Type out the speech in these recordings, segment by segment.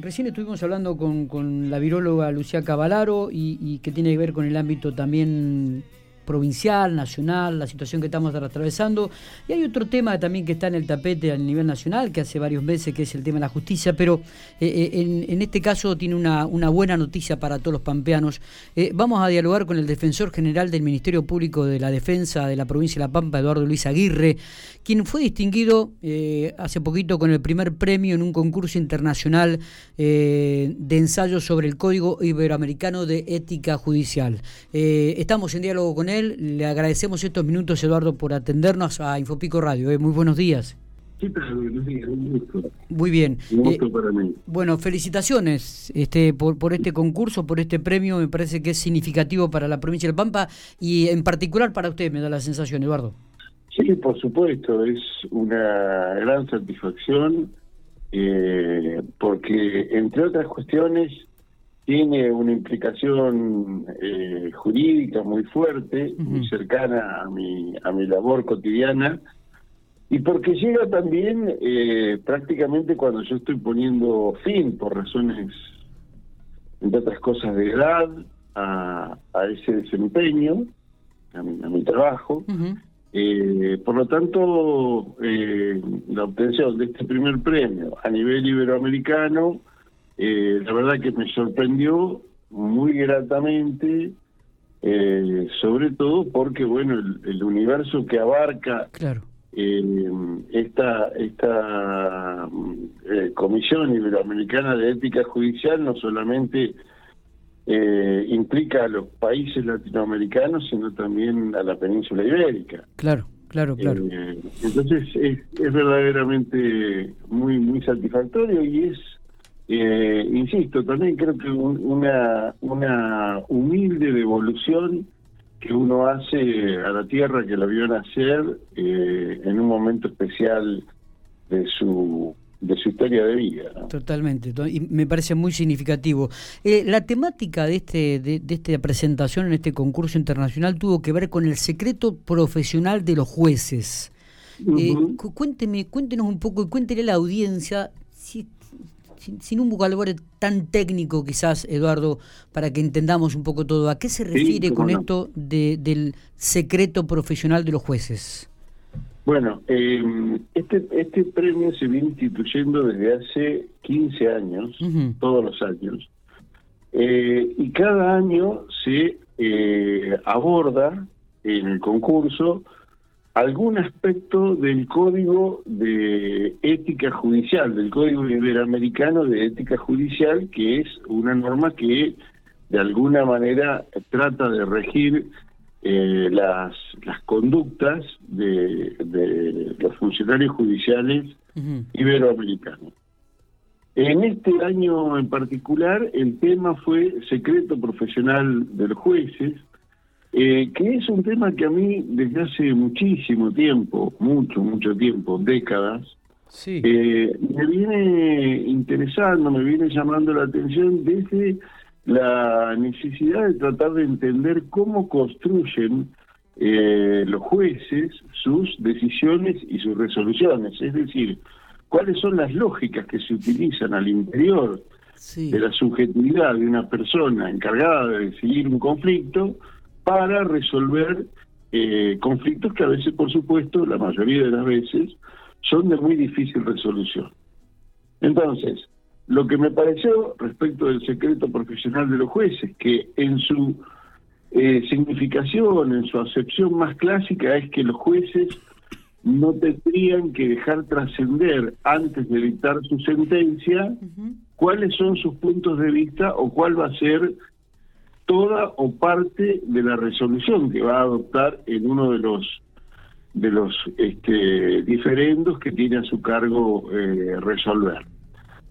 Recién estuvimos hablando con, la viróloga Lucía Cavalaro y, que tiene que ver con el ámbito también provincial, nacional, la situación que estamos atravesando. Y hay otro tema también que está en el tapete a nivel nacional, que hace varios meses, que es el tema de la justicia, pero eh, eh, en, este caso tiene una, buena noticia para todos los pampeanos. Eh, vamos a dialogar con el defensor general del Ministerio Público de la Defensa de la provincia de La Pampa, Eduardo Luis Aguirre, quien fue distinguido hace poquito con el primer premio en un concurso internacional de ensayos sobre el Código Iberoamericano de Ética Judicial. estamos en diálogo con él le agradecemos estos minutos, Eduardo, por atendernos a Infopico Radio. Eh. Muy buenos días. Sí, buenos días, un gusto. Muy bien. Un gusto eh, para mí. Bueno, felicitaciones este, por, por este concurso, por este premio. Me parece que es significativo para la provincia del Pampa y en particular para usted, me da la sensación, Eduardo. Sí, por supuesto, es una gran satisfacción eh, porque, entre otras cuestiones, tiene una implicación eh, jurídica muy fuerte, muy cercana a mi, a mi labor cotidiana, y porque llega también eh, prácticamente cuando yo estoy poniendo fin, por razones, entre otras cosas, de edad, a, a ese desempeño, a mi, a mi trabajo. Eh, por lo tanto, la obtención de este primer premio a nivel iberoamericano eh, la verdad que me sorprendió muy gratamente, eh, sobre todo porque, bueno, el, universo que abarca eh, esta, esta Comisión Iberoamericana de Ética Judicial no solamente implica a los países latinoamericanos, sino también a la península ibérica. Claro. Claro, claro. entonces es, es verdaderamente muy muy satisfactorio y es eh, insisto, también creo que una, una humilde devolución que uno hace a la tierra que la vio nacer eh, en un momento especial de su de su historia de vida. Totalmente, y me parece muy significativo. Eh, la temática de este de, esta presentación en este concurso internacional tuvo que ver con el secreto profesional de los jueces. cuénteme, cuéntenos un poco y cuéntele a la audiencia si sin, un vocabulario tan técnico quizás, Eduardo, para que entendamos un poco todo. ¿A qué se refiere con esto de, del secreto profesional de los jueces? Bueno, eh, este, este premio se viene instituyendo desde hace 15 años, todos los años, eh, y cada año se eh, aborda en el concurso algún aspecto del Código de Ética Judicial, del Código Iberoamericano de Ética Judicial, que es una norma que de alguna manera trata de regir eh, las, las conductas de, los funcionarios judiciales iberoamericanos. En este año en particular, el tema fue secreto profesional de los jueces, eh, que es un tema que a mí desde hace muchísimo tiempo, mucho, mucho tiempo, décadas, eh, me viene interesando, me viene llamando la atención desde la necesidad de tratar de entender cómo construyen eh, los jueces sus decisiones y sus resoluciones, es decir, cuáles son las lógicas que se utilizan al interior de la subjetividad de una persona encargada de decidir un conflicto, para resolver eh, conflictos que a veces, por supuesto, la mayoría de las veces, son de muy difícil resolución. Entonces, lo que me pareció respecto del secreto profesional de los jueces, que en su eh, significación, en su acepción más clásica, es que los jueces no tendrían que dejar trascender antes de dictar su sentencia cuáles son sus puntos de vista o cuál va a ser toda o parte de la resolución que va a adoptar en uno de los de los este, diferendos que tiene a su cargo eh, resolver.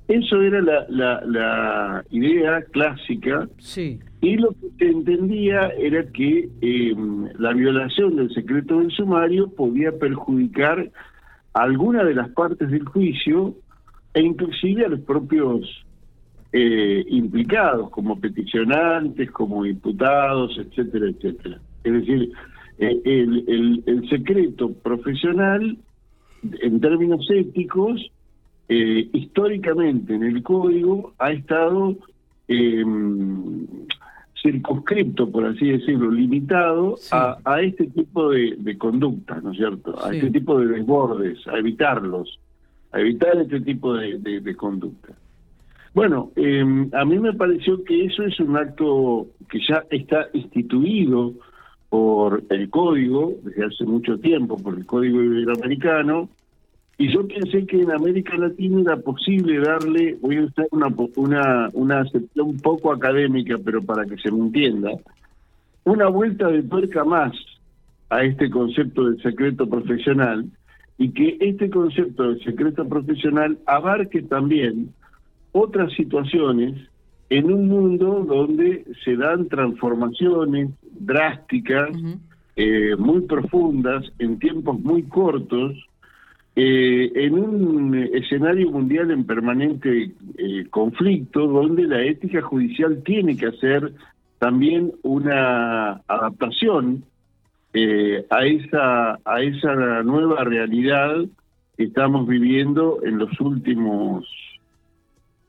Eso era la, la, idea clásica sí. y lo que se entendía era que em, la violación del secreto del sumario podía perjudicar a alguna de las partes del juicio e inclusive a los propios eh, implicados como peticionantes, como imputados, etcétera, etcétera. Es decir, eh, el, el, secreto profesional, en términos éticos, eh, históricamente en el código ha estado em, circunscripto, por así decirlo, limitado a, este tipo de, conductas, ¿no es cierto? A este tipo de desbordes, a evitarlos, a evitar este tipo de, de, conductas. Bueno, em, a mí me pareció que eso es un acto que ya está instituido por el código desde hace mucho tiempo, por el código iberoamericano, y yo pensé que en América Latina era posible darle, voy a usar una, una, una acepción poco académica, pero para que se me entienda, una vuelta de tuerca más a este concepto del secreto profesional y que este concepto del secreto profesional abarque también otras situaciones en un mundo donde se dan transformaciones drásticas, eh, muy profundas, en tiempos muy cortos, eh, en un escenario mundial en permanente eh, conflicto, donde la ética judicial tiene que hacer también una adaptación a esa a esa nueva realidad que estamos viviendo en los últimos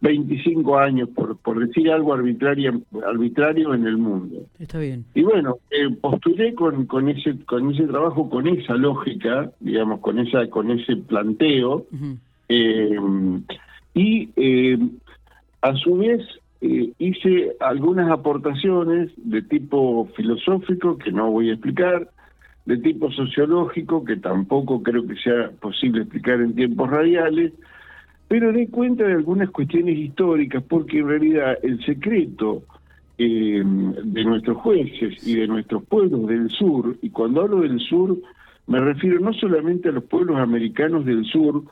25 años, por, por decir algo arbitrario, arbitrario en el mundo. Está bien. Y bueno, eh, postulé con, con, ese, con ese trabajo, con esa lógica, digamos, con, esa, con ese planteo, eh, y eh, a su vez eh, hice algunas aportaciones de tipo filosófico, que no voy a explicar, de tipo sociológico, que tampoco creo que sea posible explicar en tiempos radiales, pero di cuenta de algunas cuestiones históricas, porque en realidad el secreto eh, de nuestros jueces y de nuestros pueblos del sur, y cuando hablo del sur me refiero no solamente a los pueblos americanos del sur,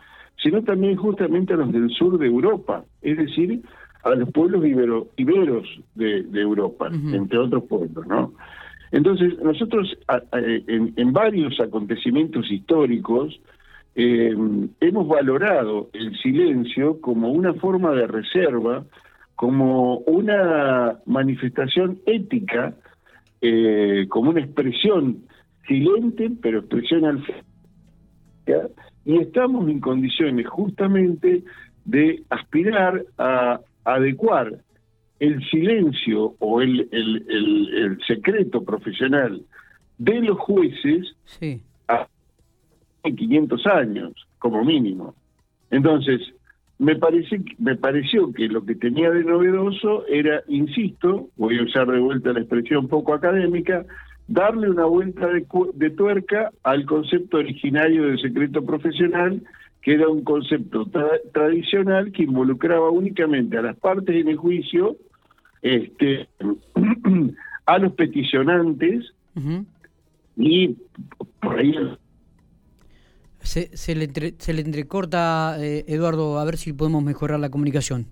sino también justamente a los del sur de Europa, es decir, a los pueblos ibero, iberos de, Europa, entre otros pueblos, ¿no? Entonces, nosotros en, en varios acontecimientos históricos, eh, hemos valorado el silencio como una forma de reserva, como una manifestación ética, eh, como una expresión silente, pero expresión al y estamos en condiciones justamente de aspirar a adecuar el silencio o el, el, secreto profesional de los jueces sí. 500 años, como mínimo. Entonces, me, parece, me pareció que lo que tenía de novedoso era, insisto, voy a usar de vuelta la expresión poco académica, darle una vuelta de, tuerca al concepto originario del secreto profesional, que era un concepto tradicional que involucraba únicamente a las partes en el juicio, este, a los peticionantes y por ahí se, se, le, se le entrecorta, eh, Eduardo, a ver si podemos mejorar la comunicación.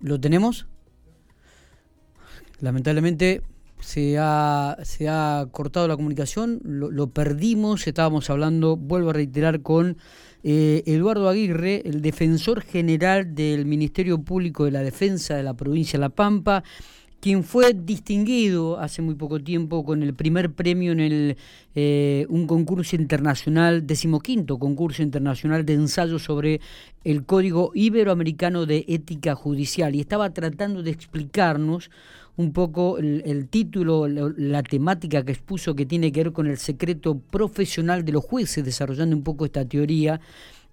¿Lo tenemos? Lamentablemente se ha, se ha cortado la comunicación, lo, perdimos, estábamos hablando, vuelvo a reiterar, con eh, Eduardo Aguirre, el defensor general del Ministerio Público de la Defensa de la provincia de La Pampa, quien fue distinguido hace muy poco tiempo con el primer premio en el, eh, un concurso internacional, decimoquinto concurso internacional de ensayo sobre el Código Iberoamericano de Ética Judicial. Y estaba tratando de explicarnos un poco el, título, la, la, temática que expuso que tiene que ver con el secreto profesional de los jueces, desarrollando un poco esta teoría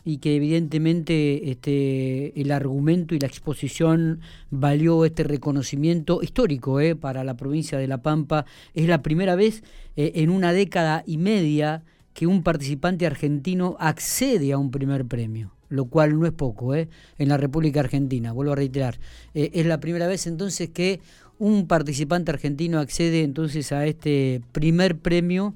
y que evidentemente este, el argumento y la exposición valió este reconocimiento histórico eh, para la provincia de La Pampa. Es la primera vez eh, en una década y media que un participante argentino accede a un primer premio lo cual no es poco, eh, en la República Argentina, vuelvo a reiterar. Eh, es la primera vez entonces que un participante argentino accede entonces a este primer premio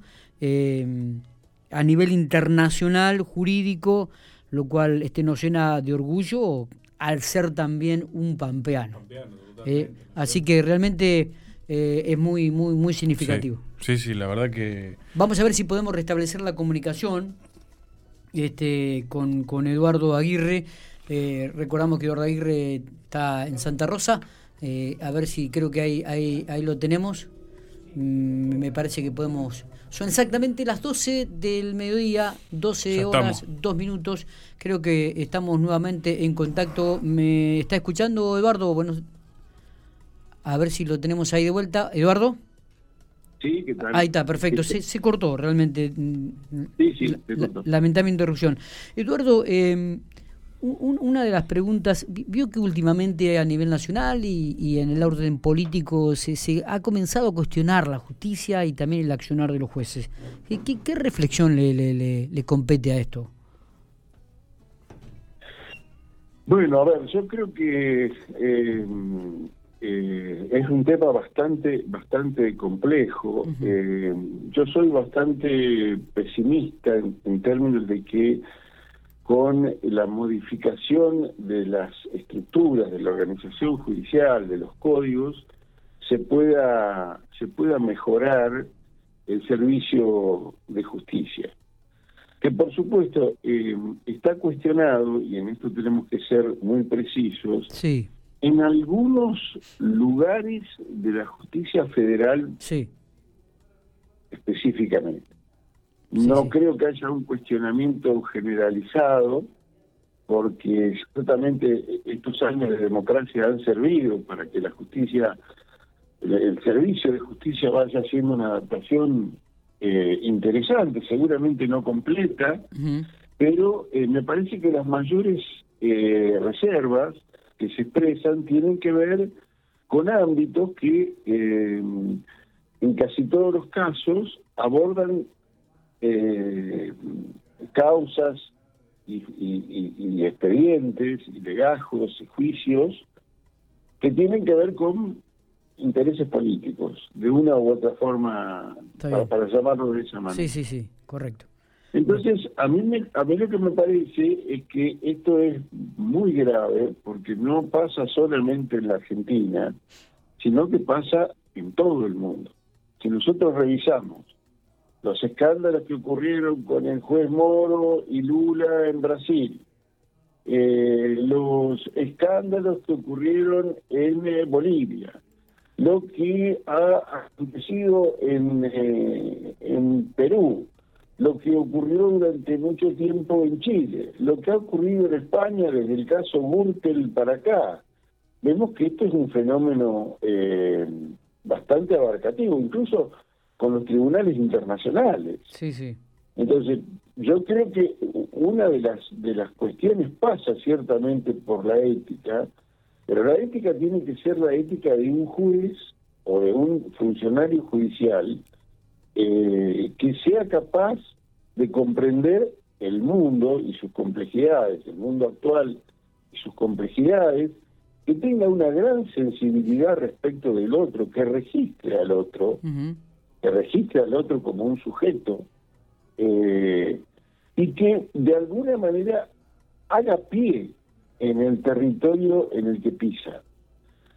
a nivel internacional, jurídico, lo cual este, nos llena de orgullo al ser también un pampeano. Eh, así que realmente eh, es muy, muy, muy significativo. Sí. sí, la verdad que... Vamos a ver si podemos restablecer la comunicación este, con, con Eduardo Aguirre. Eh, recordamos que Eduardo Aguirre está en Santa Rosa. a ver si creo que ahí, ahí, ahí lo tenemos. Mm, me parece que podemos... Son exactamente las 12 del mediodía, 12 horas, 2 minutos. Creo que estamos nuevamente en contacto. ¿Me está escuchando Eduardo? Bueno, a ver si lo tenemos ahí de vuelta. Eduardo. Sí, ¿qué tal? Ahí está, perfecto. Se, se cortó realmente. Sí, sí, se cortó. Lamentable interrupción. Eduardo, eh, una de las preguntas, vio que últimamente a nivel nacional y, en el orden político se, se, ha comenzado a cuestionar la justicia y también el accionar de los jueces. ¿Qué, qué reflexión le, le, le, compete a esto? Bueno, a ver, yo creo que eh, eh, es un tema bastante, bastante complejo. eh, yo soy bastante pesimista en, en términos de que con la modificación de las estructuras de la organización judicial, de los códigos, se pueda, se pueda mejorar el servicio de justicia. Que por supuesto eh, está cuestionado, y en esto tenemos que ser muy precisos, sí. en algunos lugares de la justicia federal sí. específicamente. No creo que haya un cuestionamiento generalizado, porque ciertamente estos años de democracia han servido para que la justicia, el servicio de justicia vaya haciendo una adaptación eh, interesante, seguramente no completa, uh -huh. pero eh, me parece que las mayores eh, reservas que se expresan tienen que ver con ámbitos que en casi todos los casos abordan eh, causas y, y, y, expedientes y legajos y juicios que tienen que ver con intereses políticos, de una u otra forma, para, para, llamarlo de esa manera. Sí, sí, sí, correcto. Entonces, a mí, me, a mí lo que me parece es que esto es muy grave, porque no pasa solamente en la Argentina, sino que pasa en todo el mundo. Si nosotros revisamos los escándalos que ocurrieron con el juez Moro y Lula en Brasil, eh, los escándalos que ocurrieron en eh, Bolivia, lo que ha acontecido en, eh, en Perú, lo que ocurrió durante mucho tiempo en Chile, lo que ha ocurrido en España desde el caso Murtel para acá. Vemos que esto es un fenómeno bastante abarcativo, incluso con los tribunales internacionales. Sí, sí. Entonces, yo creo que una de las de las cuestiones pasa ciertamente por la ética, pero la ética tiene que ser la ética de un juez o de un funcionario judicial eh, que sea capaz de comprender el mundo y sus complejidades, el mundo actual y sus complejidades, que tenga una gran sensibilidad respecto del otro, que registre al otro, uh -huh. Que registre al otro como un sujeto, eh, y que de alguna manera haga pie en el territorio en el que pisa.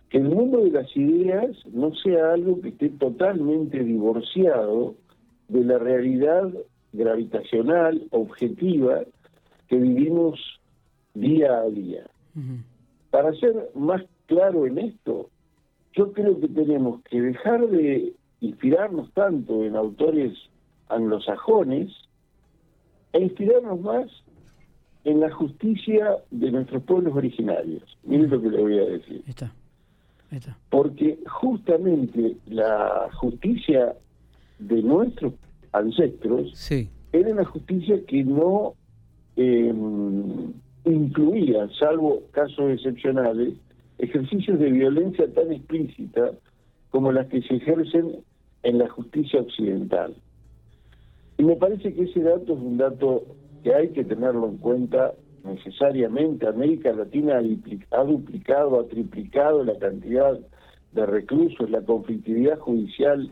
Que el mundo de las ideas no sea algo que esté totalmente divorciado de la realidad gravitacional, objetiva, que vivimos día a día. Uh -huh. Para ser más claro en esto, yo creo que tenemos que dejar de inspirarnos tanto en autores anglosajones e inspirarnos más en la justicia de nuestros pueblos originarios. Miren lo que le voy a decir. Está. Está. Porque justamente la justicia de nuestros ancestros sí. era una justicia que no eh, incluía, salvo casos excepcionales, ejercicios de violencia tan explícita como las que se ejercen en la justicia occidental. Y me parece que ese dato es un dato que hay que tenerlo en cuenta necesariamente. América Latina ha duplicado, ha triplicado la cantidad de reclusos, la conflictividad judicial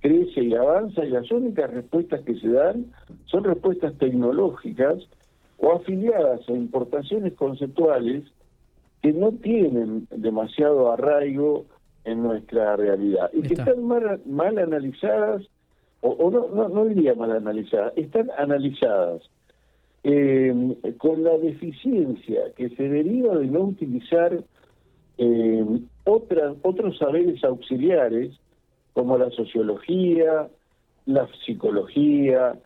crece y avanza y las únicas respuestas que se dan son respuestas tecnológicas o afiliadas a importaciones conceptuales que no tienen demasiado arraigo en nuestra realidad y que están mal, mal analizadas, o, o no, no, no, diría mal analizadas, están analizadas eh, con la deficiencia que se deriva de no utilizar eh, otras, otros saberes auxiliares como la sociología, la psicología,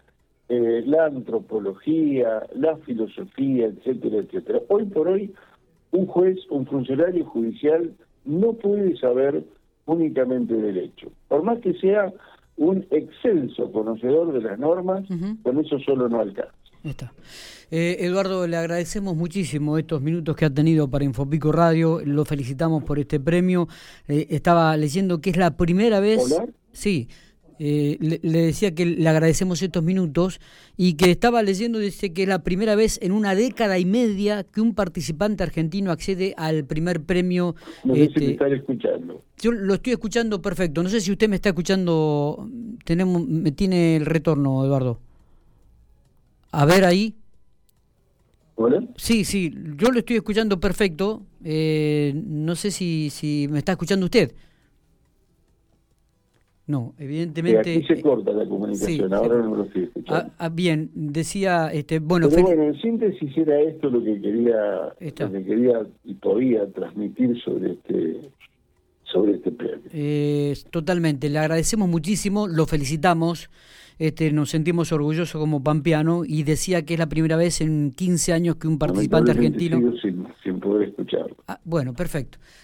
eh, la antropología, la filosofía, etcétera, etcétera. Hoy por hoy, un juez, un funcionario judicial no puede saber únicamente derecho. Por más que sea un excelso conocedor de las normas, con eso solo no alcanza. Está. Eh, Eduardo, le agradecemos muchísimo estos minutos que ha tenido para Infopico Radio. Lo felicitamos por este premio. Eh, estaba leyendo que es la primera vez. Sí. Eh, le, decía que le agradecemos estos minutos y que estaba leyendo, dice que es la primera vez en una década y media que un participante argentino accede al primer premio. No sé si este, escuchando. Yo lo estoy escuchando perfecto. No sé si usted me está escuchando. Tenemos, me tiene el retorno, Eduardo. A ver ahí. ¿Hola? Sí, sí, yo lo estoy escuchando perfecto. Eh, no sé si, si me está escuchando usted. No, evidentemente. aquí se corta la comunicación, ahora no lo estoy escuchando. Ah, ah, bien, decía, este, bueno. Pero bueno, en síntesis era esto lo que quería, lo que quería y podía transmitir sobre este sobre este premio. Eh, totalmente, le agradecemos muchísimo, lo felicitamos. Este, nos sentimos orgullosos como pampeano y decía que es la primera vez en 15 años que un participante argentino... Sin, sin poder escucharlo. Ah, bueno, perfecto.